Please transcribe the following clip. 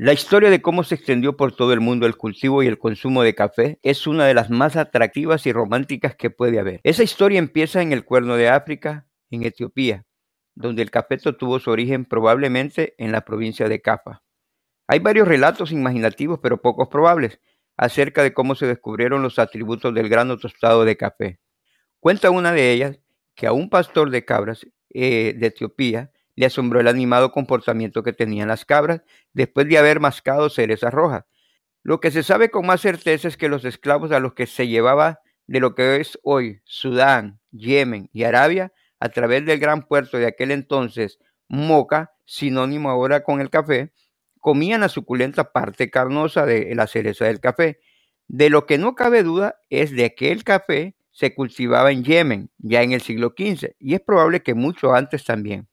La historia de cómo se extendió por todo el mundo el cultivo y el consumo de café es una de las más atractivas y románticas que puede haber. Esa historia empieza en el cuerno de África, en Etiopía, donde el café tuvo su origen probablemente en la provincia de Cafa. Hay varios relatos imaginativos pero pocos probables acerca de cómo se descubrieron los atributos del grano tostado de café. Cuenta una de ellas que a un pastor de cabras eh, de Etiopía le asombró el animado comportamiento que tenían las cabras después de haber mascado cerezas rojas. Lo que se sabe con más certeza es que los esclavos a los que se llevaba de lo que es hoy Sudán, Yemen y Arabia a través del gran puerto de aquel entonces, Moca, sinónimo ahora con el café, comían la suculenta parte carnosa de la cereza del café. De lo que no cabe duda es de que el café se cultivaba en Yemen ya en el siglo XV y es probable que mucho antes también.